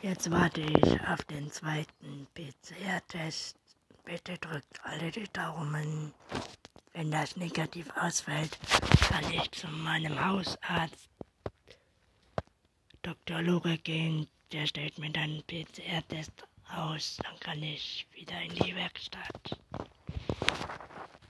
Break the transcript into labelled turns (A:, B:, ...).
A: Jetzt warte ich auf den zweiten PCR-Test. Bitte drückt alle die Daumen. Wenn das negativ ausfällt, kann ich zu meinem Hausarzt Dr. Lore gehen. Der stellt mir dann einen PCR-Test aus. Dann kann ich wieder in die Werkstatt.